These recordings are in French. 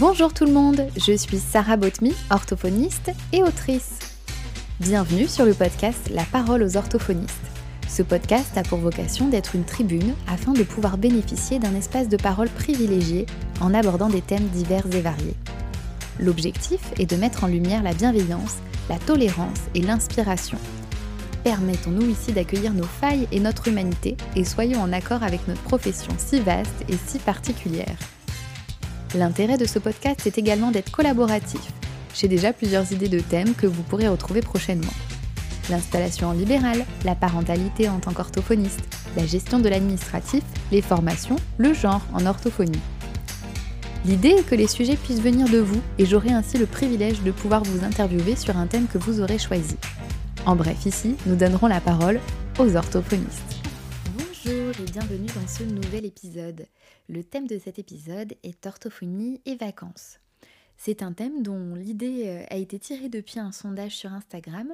Bonjour tout le monde, je suis Sarah Botmy, orthophoniste et autrice. Bienvenue sur le podcast La parole aux orthophonistes. Ce podcast a pour vocation d'être une tribune afin de pouvoir bénéficier d'un espace de parole privilégié en abordant des thèmes divers et variés. L'objectif est de mettre en lumière la bienveillance, la tolérance et l'inspiration. Permettons-nous ici d'accueillir nos failles et notre humanité et soyons en accord avec notre profession si vaste et si particulière. L'intérêt de ce podcast est également d'être collaboratif. J'ai déjà plusieurs idées de thèmes que vous pourrez retrouver prochainement. L'installation en libéral, la parentalité en tant qu'orthophoniste, la gestion de l'administratif, les formations, le genre en orthophonie. L'idée est que les sujets puissent venir de vous et j'aurai ainsi le privilège de pouvoir vous interviewer sur un thème que vous aurez choisi. En bref, ici, nous donnerons la parole aux orthophonistes. Bienvenue dans ce nouvel épisode. Le thème de cet épisode est orthophonie et vacances. C'est un thème dont l'idée euh, a été tirée depuis un sondage sur Instagram.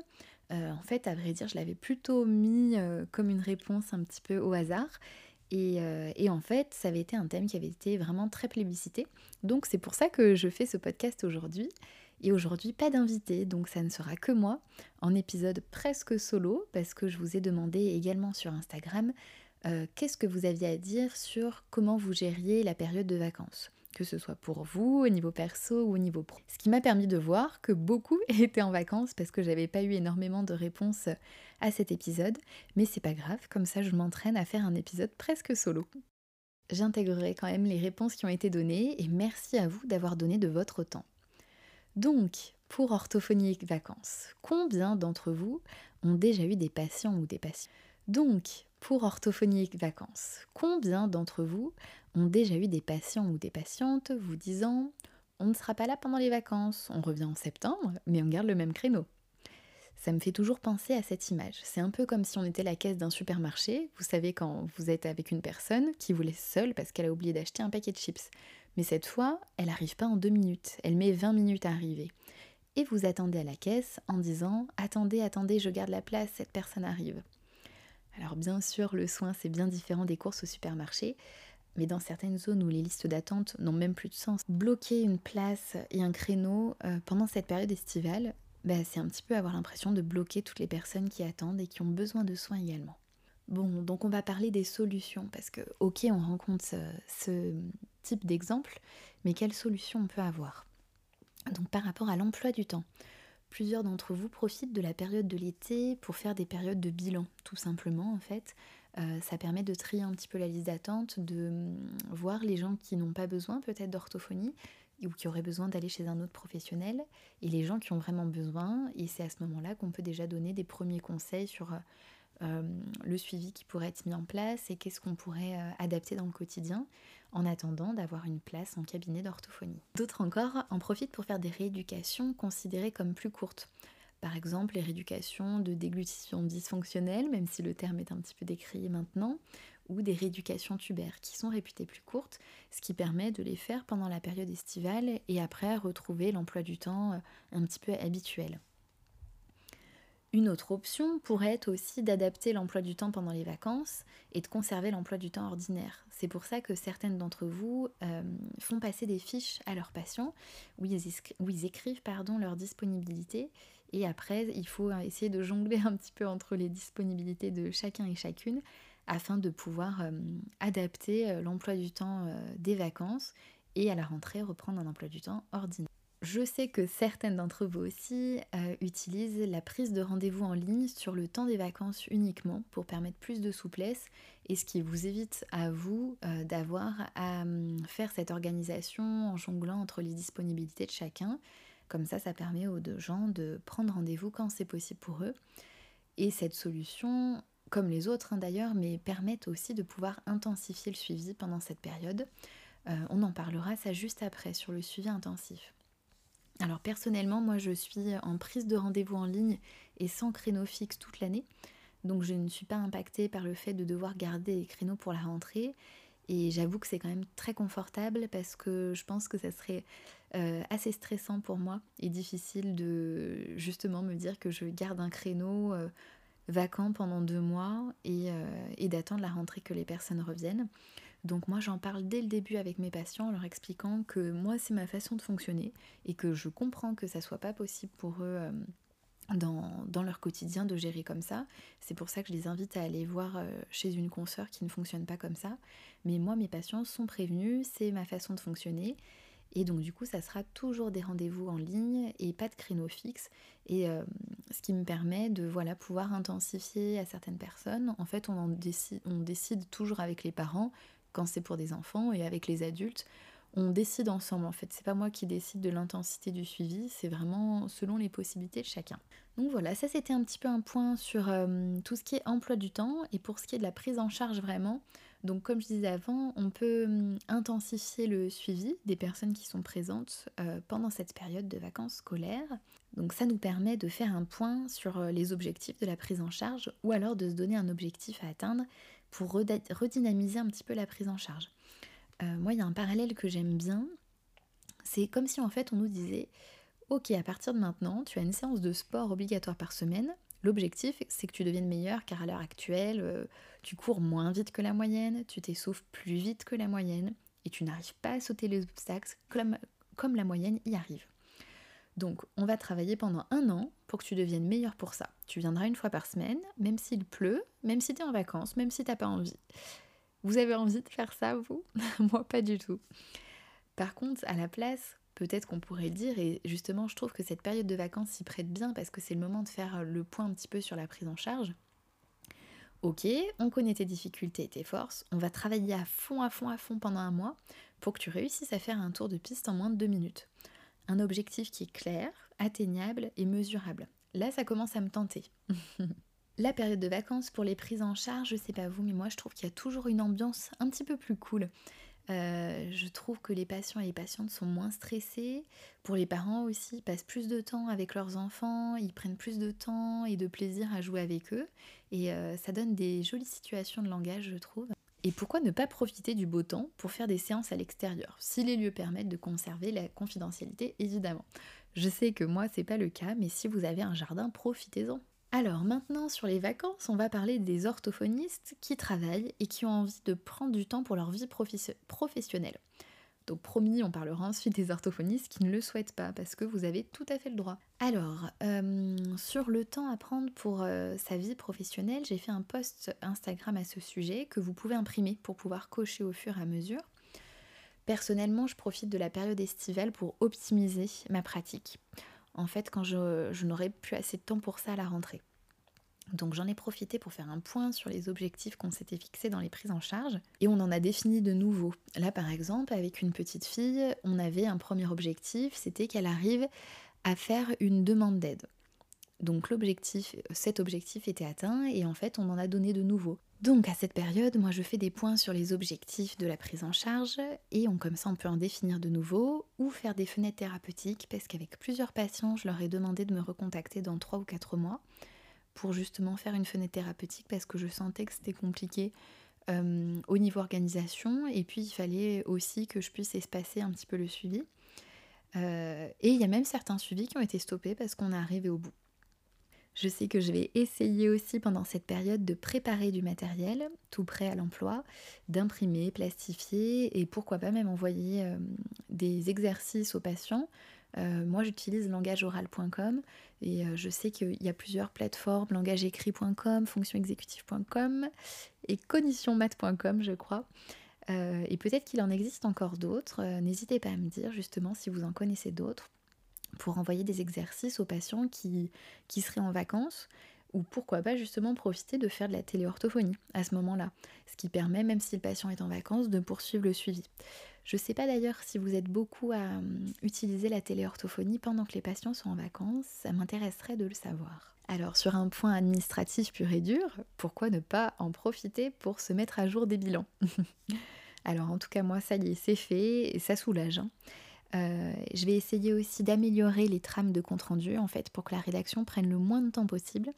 Euh, en fait, à vrai dire, je l'avais plutôt mis euh, comme une réponse un petit peu au hasard. Et, et, en fait, ça avait été un thème qui avait été vraiment très plébiscité. Donc c'est pour ça que je fais ce podcast aujourd'hui. Et aujourd'hui, pas d'invité, donc ça ne sera que moi, en épisode presque solo, parce que je vous ai demandé également sur Instagram euh, qu'est-ce que vous aviez à dire sur comment vous gériez la période de vacances que ce soit pour vous, au niveau perso ou au niveau pro? Ce qui m'a permis de voir que beaucoup étaient en vacances parce que j'avais pas eu énormément de réponses à cet épisode, mais c'est pas grave, comme ça je m'entraîne à faire un épisode presque solo. J'intégrerai quand même les réponses qui ont été données et merci à vous d'avoir donné de votre temps. Donc, pour orthophonie vacances, combien d'entre vous ont déjà eu des patients ou des patients? Donc, pour orthophonie vacances. Combien d'entre vous ont déjà eu des patients ou des patientes vous disant on ne sera pas là pendant les vacances, on revient en septembre, mais on garde le même créneau ça me fait toujours penser à cette image. C'est un peu comme si on était la caisse d'un supermarché. Vous savez, quand vous êtes avec une personne qui vous laisse seule parce qu'elle a oublié d'acheter un paquet de chips. Mais cette fois, elle n'arrive pas en deux minutes, elle met 20 minutes à arriver. Et vous attendez à la caisse en disant Attendez, attendez, je garde la place, cette personne arrive. Alors bien sûr, le soin, c'est bien différent des courses au supermarché, mais dans certaines zones où les listes d'attente n'ont même plus de sens, bloquer une place et un créneau euh, pendant cette période estivale, bah, c'est un petit peu avoir l'impression de bloquer toutes les personnes qui attendent et qui ont besoin de soins également. Bon, donc on va parler des solutions, parce que ok, on rencontre ce, type d'exemple, mais quelles solutions on peut avoir? Donc par rapport à l'emploi du temps, Plusieurs d'entre vous profitent de la période de l'été pour faire des périodes de bilan, tout simplement en fait. Euh, ça permet de trier un petit peu la liste d'attente, de hum, voir les gens qui n'ont pas besoin peut-être d'orthophonie ou qui auraient besoin d'aller chez un autre professionnel, et les gens qui ont vraiment besoin. Et c'est à ce moment-là qu'on peut déjà donner des premiers conseils sur euh, euh, le suivi qui pourrait être mis en place et qu'est-ce qu'on pourrait adapter dans le quotidien en attendant d'avoir une place en cabinet d'orthophonie. D'autres encore en profitent pour faire des rééducations considérées comme plus courtes. Par exemple, les rééducations de déglutition dysfonctionnelle, même si le terme est un petit peu décrié maintenant, ou des rééducations tubaires qui sont réputées plus courtes, ce qui permet de les faire pendant la période estivale et après retrouver l'emploi du temps euh, un petit peu habituel. Une autre option pourrait être aussi d'adapter l'emploi du temps pendant les vacances et de conserver l'emploi du temps ordinaire. C'est pour ça que certaines d'entre vous euh, font passer des fiches à leurs patients où ils, écrivent pardon, leur disponibilité et après il faut essayer de jongler un petit peu entre les disponibilités de chacun et chacune afin de pouvoir euh, adapter euh, l'emploi du temps des vacances et à la rentrée reprendre un emploi du temps ordinaire. Je sais que certaines d'entre vous aussi euh, utilisent la prise de rendez-vous en ligne sur le temps des vacances uniquement pour permettre plus de souplesse et ce qui vous évite à vous euh, d'avoir à hum, faire cette organisation en jonglant entre les disponibilités de chacun. Comme ça, ça permet aux deux gens de prendre rendez-vous quand c'est possible pour eux. Et cette solution, comme les autres hein, d'ailleurs, mais permettent aussi de pouvoir intensifier le suivi pendant cette période. Euh, on en parlera ça juste après sur le suivi intensif. Alors personnellement, moi je suis en prise de rendez-vous en ligne et sans créneau fixe toute l'année. Donc je ne suis pas impactée par le fait de devoir garder les créneaux pour la rentrée. Et j'avoue que c'est quand même très confortable parce que je pense que ça serait euh, assez stressant pour moi et difficile de justement me dire que je garde un créneau euh, vacants pendant deux mois et, et d'attendre la rentrée que les personnes reviennent. Donc moi j'en parle dès le début avec mes patients en leur expliquant que moi c'est ma façon de fonctionner et que je comprends que ça soit pas possible pour eux dans, leur quotidien de gérer comme ça. C'est pour ça que je les invite à aller voir euh, chez une consoeur qui ne fonctionne pas comme ça. Mais moi, mes patients sont prévenus, c'est ma façon de fonctionner. Et donc du coup, ça sera toujours des rendez-vous en ligne et pas de créneau fixe. Et euh, ce qui me permet de voilà, pouvoir intensifier à certaines personnes. En fait, on, décide, on décide toujours avec les parents quand c'est pour des enfants et avec les adultes on décide ensemble en fait. C'est pas moi qui décide de l'intensité du suivi, c'est vraiment selon les possibilités de chacun. Donc voilà, ça c'était un petit peu un point sur euh, tout ce qui est emploi du temps et pour ce qui est de la prise en charge vraiment. Donc comme je disais avant, on peut hum, intensifier le suivi des personnes qui sont présentes euh, pendant cette période de vacances scolaires. Donc ça nous permet de faire un point sur euh, les objectifs de la prise en charge ou alors de se donner un objectif à atteindre pour redynamiser un petit peu la prise en charge. Euh, moi, il y a un parallèle que j'aime bien. C'est comme si en fait on nous disait Ok, à partir de maintenant, tu as une séance de sport obligatoire par semaine. L'objectif, c'est que tu deviennes meilleur car à l'heure actuelle, euh, tu cours moins vite que la moyenne, tu t'essouffles plus vite que la moyenne et tu n'arrives pas à sauter les obstacles comme, comme la moyenne y arrive. Donc, on va travailler pendant un an pour que tu deviennes meilleur pour ça. Tu viendras une fois par semaine, même s'il pleut, même si tu es en vacances, même si tu n'as pas envie. Vous avez envie de faire ça, vous? Moi, pas du tout. Par contre, à la place, peut-être qu'on pourrait dire, et justement, je trouve que cette période de vacances s'y prête bien parce que c'est le moment de faire le point un petit peu sur la prise en charge. Ok, on connaît tes difficultés et tes forces, on va travailler à fond, à fond, à fond pendant un mois pour que tu réussisses à faire un tour de piste en moins de deux minutes. Un objectif qui est clair, atteignable et mesurable. Là, ça commence à me tenter. La période de vacances pour les prises en charge, je sais pas vous, mais moi je trouve qu'il y a toujours une ambiance un petit peu plus cool. Euh, je trouve que les patients et les patientes sont moins stressés. Pour les parents aussi, ils passent plus de temps avec leurs enfants, ils prennent plus de temps et de plaisir à jouer avec eux. Et euh, ça donne des jolies situations de langage, je trouve. Et pourquoi ne pas profiter du beau temps pour faire des séances à l'extérieur, si les lieux permettent de conserver la confidentialité, évidemment. Je sais que moi, c'est pas le cas, mais si vous avez un jardin, profitez-en. Alors maintenant sur les vacances, on va parler des orthophonistes qui travaillent et qui ont envie de prendre du temps pour leur vie professionnelle. Donc promis, on parlera ensuite des orthophonistes qui ne le souhaitent pas parce que vous avez tout à fait le droit. Alors, euh, sur le temps à prendre pour euh, sa vie professionnelle, j'ai fait un post Instagram à ce sujet que vous pouvez imprimer pour pouvoir cocher au fur et à mesure. Personnellement, je profite de la période estivale pour optimiser ma pratique en fait quand je, n'aurai plus assez de temps pour ça à la rentrée. Donc j'en ai profité pour faire un point sur les objectifs qu'on s'était fixés dans les prises en charge et on en a défini de nouveaux. Là par exemple avec une petite fille, on avait un premier objectif, c'était qu'elle arrive à faire une demande d'aide. Donc l'objectif, cet objectif était atteint et en fait on en a donné de nouveaux. Donc à cette période, moi je fais des points sur les objectifs de la prise en charge et comme ça on peut en définir de nouveau ou faire des fenêtres thérapeutiques parce qu'avec plusieurs patients, je leur ai demandé de me recontacter dans 3 ou 4 mois pour justement faire une fenêtre thérapeutique parce que je sentais que c'était compliqué euh, au niveau organisation et puis il fallait aussi que je puisse espacer un petit peu le suivi. Euh, et il y a même certains suivis qui ont été stoppés parce qu'on est arrivé au bout. Je sais que je vais essayer aussi pendant cette période de préparer du matériel tout prêt à l'emploi, d'imprimer, plastifier et pourquoi pas même envoyer euh, des exercices aux patients. Euh, moi j'utilise langageoral.com et euh, je sais qu'il y a plusieurs plateformes, langageécrit.com, fonctionexécutive.com et cognitionmat.com je crois. et peut-être qu'il en existe encore d'autres. N'hésitez pas à me dire justement si vous en connaissez d'autres pour envoyer des exercices aux patients qui, qui seraient en vacances ou pourquoi pas justement profiter de faire de la téléorthophonie à ce moment-là, ce qui permet, même si le patient est en vacances, de poursuivre le suivi. Je ne sais pas d'ailleurs si vous êtes beaucoup à hum, utiliser la téléorthophonie pendant que les patients sont en vacances, ça m'intéresserait de le savoir. Alors sur un point administratif pur et dur, pourquoi ne pas en profiter pour se mettre à jour des bilans Alors en tout cas moi ça y est, c'est fait et ça soulage. Hein. Euh, je vais essayer aussi d'améliorer les trames de compte rendu en fait pour que la rédaction prenne le moins de temps possible.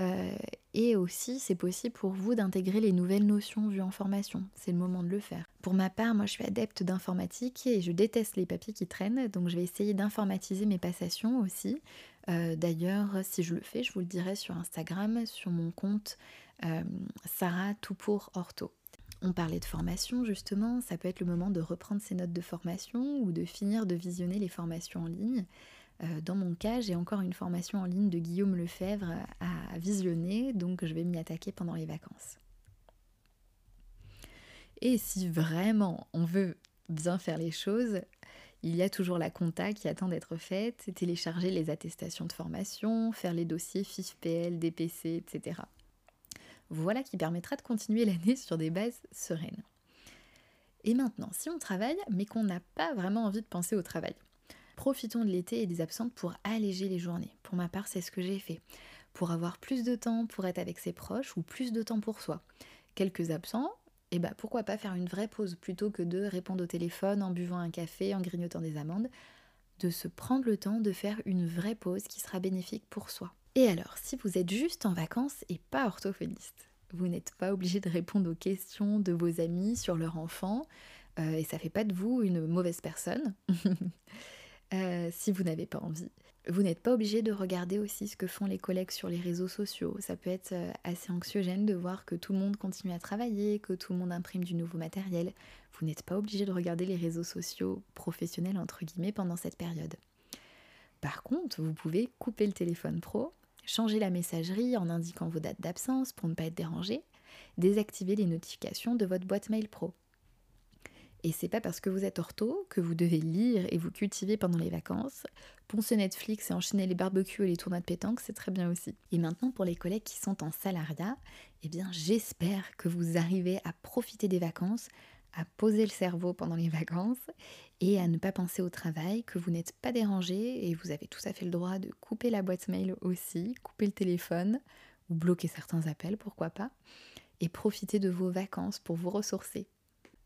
Euh, et aussi, c'est possible pour vous d'intégrer les nouvelles notions vues en formation. C'est le moment de le faire. Pour ma part, moi je suis adepte d'informatique et je déteste les papiers qui traînent, donc je vais essayer d'informatiser mes passations aussi. Euh, d'ailleurs, si je le fais, je vous le dirai sur Instagram, sur mon compte euh, Sarah Tout pour Ortho. On parlait de formation justement, ça peut être le moment de reprendre ses notes de formation ou de finir de visionner les formations en ligne. Euh, dans mon cas, j'ai encore une formation en ligne de Guillaume Lefebvre à visionner, donc je vais m'y attaquer pendant les vacances. Et si vraiment on veut bien faire les choses, il y a toujours la compta qui attend d'être faite, télécharger les attestations de formation, faire les dossiers FIFPL, DPC, etc. Voilà qui permettra de continuer l'année sur des bases sereines. Et maintenant, si on travaille, mais qu'on n'a pas vraiment envie de penser au travail, profitons de l'été et des absentes pour alléger les journées. Pour ma part, c'est ce que j'ai fait. Pour avoir plus de temps pour être avec ses proches ou plus de temps pour soi. Quelques absents, et eh bah pourquoi pas faire une vraie pause plutôt que de répondre au téléphone en buvant un café, en grignotant des amandes, de se prendre le temps de faire une vraie pause qui sera bénéfique pour soi. Et alors, si vous êtes juste en vacances et pas orthophoniste, vous n'êtes pas obligé de répondre aux questions de vos amis sur leur enfant, euh, et ça fait pas de vous une mauvaise personne. Euh, si vous n'avez pas envie. Vous n'êtes pas obligé de regarder aussi ce que font les collègues sur les réseaux sociaux. Ça peut être euh, assez anxiogène de voir que tout le monde continue à travailler, que tout le monde imprime du nouveau matériel. Vous n'êtes pas obligé de regarder les réseaux sociaux professionnels entre guillemets pendant cette période. Par contre, vous pouvez couper le téléphone pro, changer la messagerie en indiquant vos dates d'absence pour ne pas être dérangé, désactiver les notifications de votre boîte mail pro. Et c'est pas parce que vous êtes ortho que vous devez lire et vous cultiver pendant les vacances. Poncer Netflix et enchaîner les barbecues et les tournois de pétanque, c'est très bien aussi. Et maintenant, pour les collègues qui sont en salariat, eh bien, j'espère que vous arrivez à profiter des vacances, à poser le cerveau pendant les vacances et à ne pas penser au travail, que vous n'êtes pas dérangé et vous avez tout à fait le droit de couper la boîte mail aussi, couper le téléphone ou bloquer certains appels, pourquoi pas, et profiter de vos vacances pour vous ressourcer.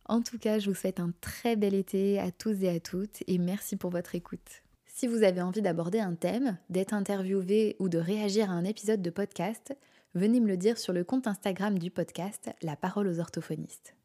En tout cas, je vous souhaite un très bel été à tous et à toutes et merci pour votre écoute. Si vous avez envie d'aborder un thème, d'être interviewé ou de réagir à un épisode de podcast, venez me le dire sur le compte Instagram du podcast La parole aux orthophonistes.